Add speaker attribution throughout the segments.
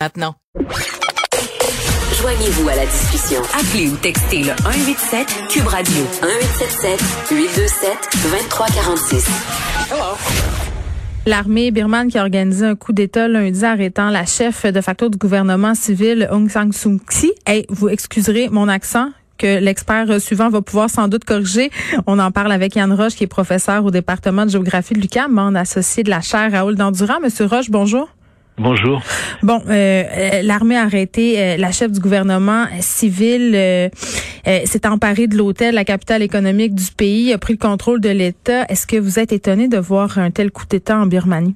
Speaker 1: maintenant.
Speaker 2: Joignez-vous à la discussion.
Speaker 1: Appelez ou textez le 187 Cube Radio
Speaker 2: 1877 827 2346.
Speaker 3: L'armée birmane qui a organisé un coup d'État lundi arrêtant la chef de facto du gouvernement civil Aung San Suu Kyi. Hey, vous excuserez mon accent que l'expert suivant va pouvoir sans doute corriger. On en parle avec Yann Roche, qui est professeur au département de géographie de l'UQAM, membre associé de la chaire Raoul Dandurand. Monsieur Roche, bonjour.
Speaker 4: Bonjour.
Speaker 3: Bon, euh, euh, l'armée a arrêté euh, la chef du gouvernement civil, s'est emparée de l'hôtel, la capitale économique du pays, a pris le contrôle de l'État. Est-ce que vous êtes étonné de voir un tel coup d'État en Birmanie?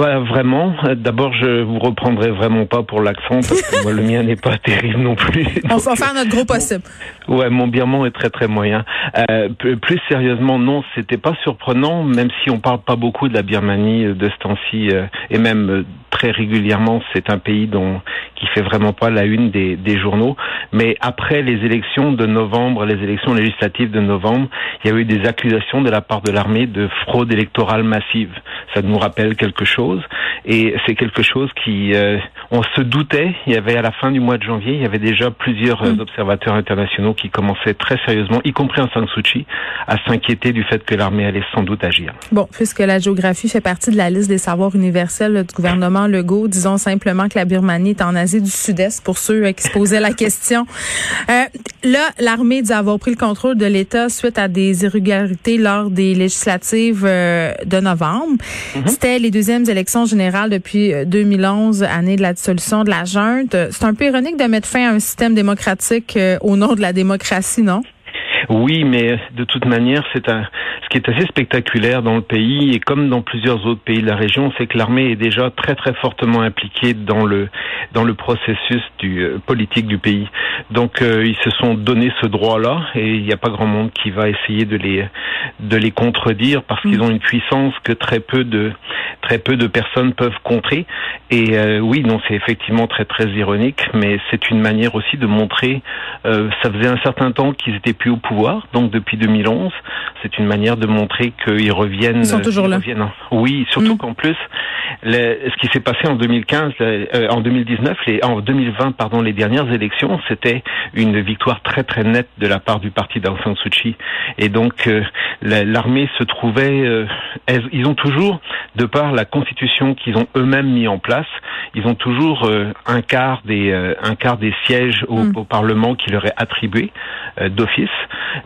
Speaker 4: Pas vraiment. D'abord, je vous reprendrai vraiment pas pour l'accent parce que moi, le mien n'est pas terrible non plus.
Speaker 3: On va faire notre gros possible.
Speaker 4: ouais, mon birman est très très moyen. Euh, plus sérieusement, non, c'était pas surprenant, même si on parle pas beaucoup de la Birmanie euh, de ce temps-ci euh, et même euh, très régulièrement, c'est un pays dont qui fait vraiment pas la une des, des journaux. Mais après les élections de novembre, les élections législatives de novembre, il y a eu des accusations de la part de l'armée de fraude électorale massive. Ça nous rappelle quelque chose. Et c'est quelque chose qui, euh, on se doutait. Il y avait à la fin du mois de janvier, il y avait déjà plusieurs euh, mm. observateurs internationaux qui commençaient très sérieusement, y compris en San Suu Kyi, à s'inquiéter du fait que l'armée allait sans doute agir.
Speaker 3: Bon, puisque la géographie fait partie de la liste des savoirs universels du gouvernement Legault, disons simplement que la Birmanie est en Asie du Sud-Est pour ceux euh, qui se posaient la question. Euh, là, l'armée dit avoir pris le contrôle de l'État suite à des irrégularités lors des législatives de novembre. Mm-hmm. C'était les deuxièmes élections élection générale depuis 2011, euh, année de la dissolution de la junte. C'est un peu ironique de mettre fin à un système démocratique euh, au nom de la démocratie, non?
Speaker 4: Oui, mais de toute manière, c'est un, qui est assez spectaculaire dans le pays et comme dans plusieurs autres pays de la région, c'est que l'armée est déjà très très fortement impliquée dans le dans le processus du euh, politique du pays. Donc euh, ils se sont donné ce droit-là et il n'y a pas grand monde qui va essayer de les de les contredire parce qu'ils mm. ont une puissance que très peu de très peu de personnes peuvent contrer. Et euh, oui, non, c'est effectivement très très ironique, mais c'est une manière aussi de montrer. ça faisait un certain temps qu'ils étaient plus au pouvoir, donc depuis 2011, c'est une manière de montrer qu'ils reviennent.
Speaker 3: Ils sont toujours là.
Speaker 4: Oui, surtout mm. qu'en plus, ce qui s'est passé en 2015, euh, en 2019, les, en 2020, pardon, les dernières élections, c'était une victoire très très nette de la part du parti d'Aung San Suu Kyi. Et donc, euh, l'armée se trouvait, euh, ils ont toujours, de par la constitution qu'ils ont eux-mêmes mis en place, ils ont toujours un quart des un quart des sièges au, mm. au Parlement qui leur est attribué d'office,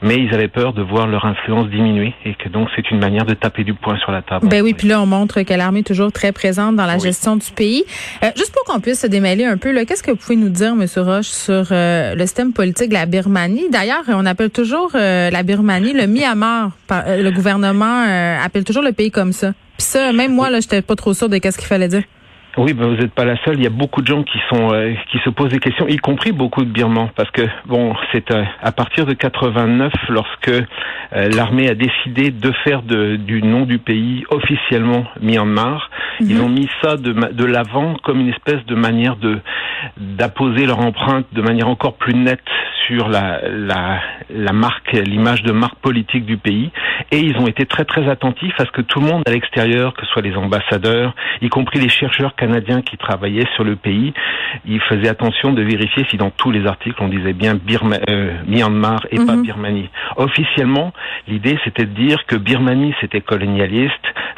Speaker 4: mais ils avaient peur de voir leur influence diminuer et que donc c'est une manière de taper du poing sur la table.
Speaker 3: Ben oui, puis là on montre que l'armée est toujours très présente dans la gestion du pays. Euh, juste pour qu'on puisse se démêler un peu, qu'est-ce que vous pouvez nous dire, M. Roche, sur euh, le système politique de la Birmanie? D'ailleurs, on appelle toujours euh, la Birmanie le Myanmar. le gouvernement appelle toujours le pays comme ça. Puis ça, même moi, là, j'étais pas trop sûr de qu'est-ce qu'il fallait dire.
Speaker 4: Oui, ben vous n'êtes pas la seule. Il y a beaucoup de gens qui sont qui se posent des questions, y compris beaucoup de Birmans, parce que bon, c'est à partir de 89 lorsque l'armée a décidé de faire de, du nom du pays officiellement Myanmar. Ils mhm. ont mis ça de, de l'avant comme une espèce de manière de d'apposer leur empreinte de manière encore plus nette sur la, la, la marque, l'image de marque politique du pays. Et ils ont été très très attentifs à ce que tout le monde à l'extérieur, que ce soit les ambassadeurs, y compris les chercheurs canadiens qui travaillaient sur le pays, ils faisaient attention de vérifier si dans tous les articles on disait bien Birma, euh, Myanmar et pas mhm. Birmanie. Officiellement, l'idée c'était de dire que Birmanie c'était colonialiste,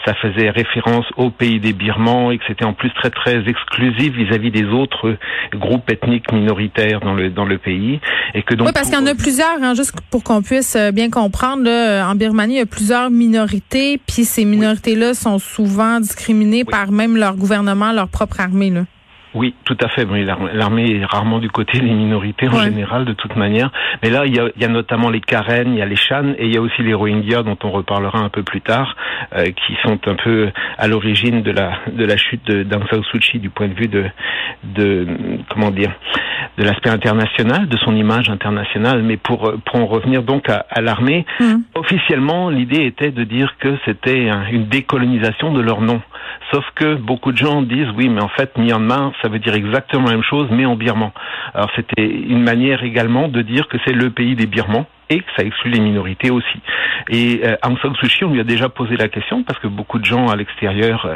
Speaker 4: ça faisait référence au pays des Birmans et que c'était en plus très très exclusif vis-à-vis des autres groupes ethniques minoritaires dans le dans le pays et que donc
Speaker 3: oui parce qu'il y en a plusieurs hein, juste pour qu'on puisse euh, bien comprendre là, en Birmanie il y a plusieurs minorités puis ces minorités là sont souvent discriminées par même leur gouvernement leur propre armée là.
Speaker 4: Oui, tout à fait. L'armée est rarement du côté des minorités en général, de toute manière. Mais là, il y, a, il y a, notamment les Karen, il y a les Shan, et il y a aussi les Rohingyas, dont on reparlera un peu plus tard, euh, qui sont un peu à l'origine de la de la chute d'Aung San Suu Kyi du point de vue de de comment dire de l'aspect international, de son image internationale. Mais pour pour en revenir donc à, à l'armée, mmh. officiellement, l'idée était de dire que c'était une décolonisation de leur nom. Sauf que beaucoup de gens disent oui, mais en fait Myanmar, ça veut dire exactement la même chose, mais en birman. Alors c'était une manière également de dire que c'est le pays des Birmans et que ça exclut les minorités aussi. Et euh, Aung San Suu Kyi, on lui a déjà posé la question parce que beaucoup de gens à l'extérieur euh,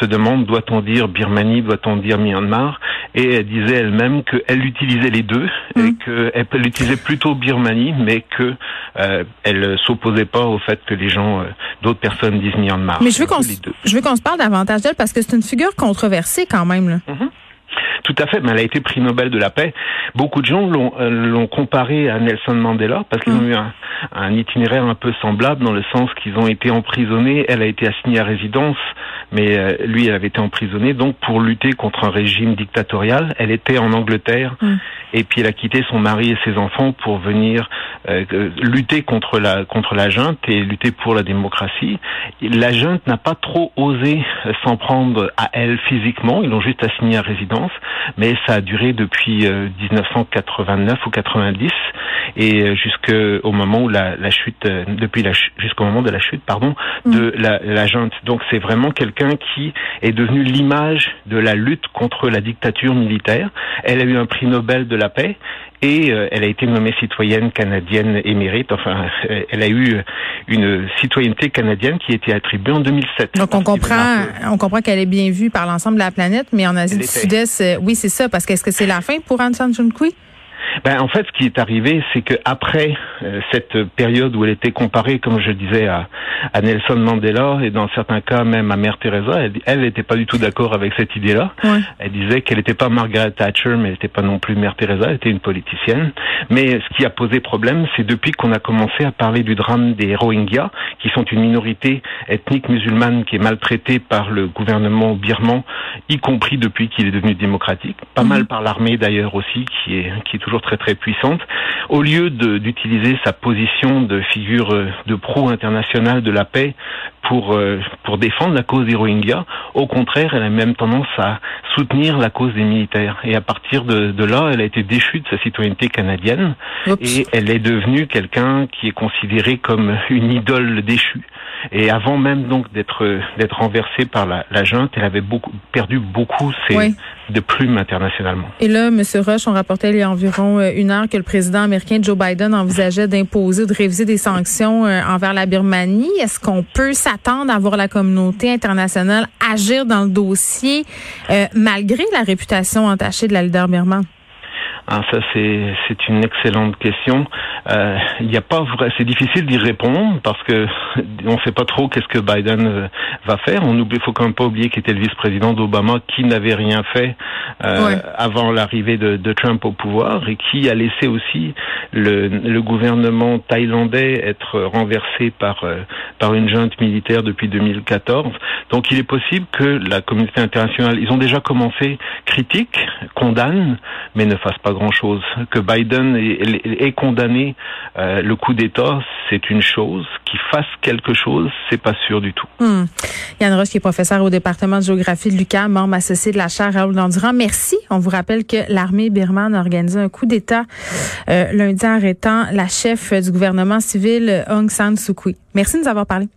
Speaker 4: se demandent doit-on dire Birmanie, doit-on dire Myanmar? Et elle disait elle-même qu'elle utilisait les deux et
Speaker 3: Mm.
Speaker 4: qu'elle utilisait plutôt Birmanie, mais que euh, elle s'opposait pas au fait que les gens, euh, d'autres personnes disent Myanmar.
Speaker 3: Mais je veux qu'on
Speaker 4: Les deux.
Speaker 3: je veux qu'on se parle davantage d'elle parce que c'est une figure controversée quand même. Là.
Speaker 4: Tout à fait, mais elle a été prix Nobel de la paix. Beaucoup de gens l'ont euh, l'ont comparé à Nelson Mandela parce qu'ils ont eu un, un itinéraire un peu semblable dans le sens qu'ils ont été emprisonnés. Elle a été assignée à résidence, mais euh, lui, elle avait été emprisonné. Donc, pour lutter contre un régime dictatorial, elle était en Angleterre
Speaker 3: Mm.
Speaker 4: Et puis elle a quitté son mari et ses enfants pour venir euh, lutter contre la contre la junte et lutter pour la démocratie. La junte n'a pas trop osé s'en prendre à elle physiquement. Ils l'ont juste assignée à résidence mais ça a duré depuis euh, 1989 ou 90 et euh, jusqu'au moment où la, la chute, euh, depuis la jusqu'au moment de la chute, pardon, de la, la junte. Donc c'est vraiment quelqu'un qui est devenu l'image de la lutte contre la dictature militaire. Elle a eu un prix Nobel de la paix et euh, elle a été nommée citoyenne canadienne émérite. Enfin, euh, elle a eu une citoyenneté canadienne qui a été attribuée en 2007.
Speaker 3: Donc on comprend, on comprend qu'elle est bien vue par l'ensemble de la planète, mais en Asie
Speaker 4: Elle
Speaker 3: du. Sud-Est, euh, oui c'est ça, parce que est-ce que c'est la fin pour Aung San Suu Kyi?
Speaker 4: Ben, en fait, ce qui est arrivé, c'est que après euh, cette période où elle était comparée, comme je disais, à, à Nelson Mandela et dans certains cas même à Mère Teresa, elle n'était pas du tout d'accord avec cette idée-là.
Speaker 3: Ouais.
Speaker 4: Elle disait qu'elle n'était pas Margaret Thatcher, mais elle n'était pas non plus Mère Teresa, elle était une politicienne. Mais ce qui a posé problème, c'est depuis qu'on a commencé à parler du drame des Rohingyas, qui sont une minorité ethnique musulmane qui est maltraitée par le gouvernement birman, y compris depuis qu'il est devenu démocratique, pas
Speaker 3: Mhm.
Speaker 4: mal par l'armée d'ailleurs aussi, qui est qui est toujours très très puissante. Au lieu d'utiliser sa position de figure euh, de pro international de la paix pour euh, pour défendre la cause des Rohingyas, au contraire, elle a même tendance à soutenir la cause des militaires. Et à partir de, de là, elle a été déchue de sa citoyenneté canadienne
Speaker 3: Oups.
Speaker 4: et elle est devenue quelqu'un qui est considéré comme une idole déchue. Et avant même donc d'être d'être renversée par la, la junte, elle avait beaucoup perdu beaucoup ses
Speaker 3: Oui.
Speaker 4: De internationalement.
Speaker 3: Et là, M. Roche, on rapportait il y a environ euh, une heure que le président américain Joe Biden envisageait d'imposer ou de réviser des sanctions euh, envers la Birmanie. Est-ce qu'on peut s'attendre à voir la communauté internationale agir dans le dossier euh, malgré la réputation entachée de la leader birmane?
Speaker 4: Ah, ça c'est c'est une excellente question. Euh, Il n'y a pas vrai, c'est difficile d'y répondre parce que on ne sait pas trop qu'est-ce que Biden euh, va faire. On oublie, faut quand même pas oublier qu'il était le vice-président d'Obama qui n'avait rien fait euh,
Speaker 3: Ouais.
Speaker 4: avant l'arrivée de, de Trump au pouvoir et qui a laissé aussi le, le gouvernement thaïlandais être renversé par euh, par une junte militaire depuis 2014. Donc il est possible que la communauté internationale, ils ont déjà commencé, critique, condamne, mais ne fasse pas grand-chose. Que Biden ait, condamné euh, le coup d'État, c'est une chose. Qu'il fasse quelque chose, c'est pas sûr du tout.
Speaker 3: Hmm. Yann Roche, qui est professeur au département de géographie de l'UQAM, membre associé de la chaire Raoul Dandurand. Merci. On vous rappelle que l'armée birmane a organisé un coup d'État euh, lundi arrêtant la chef du gouvernement civil Aung San Suu Kyi. Merci de nous avoir parlé.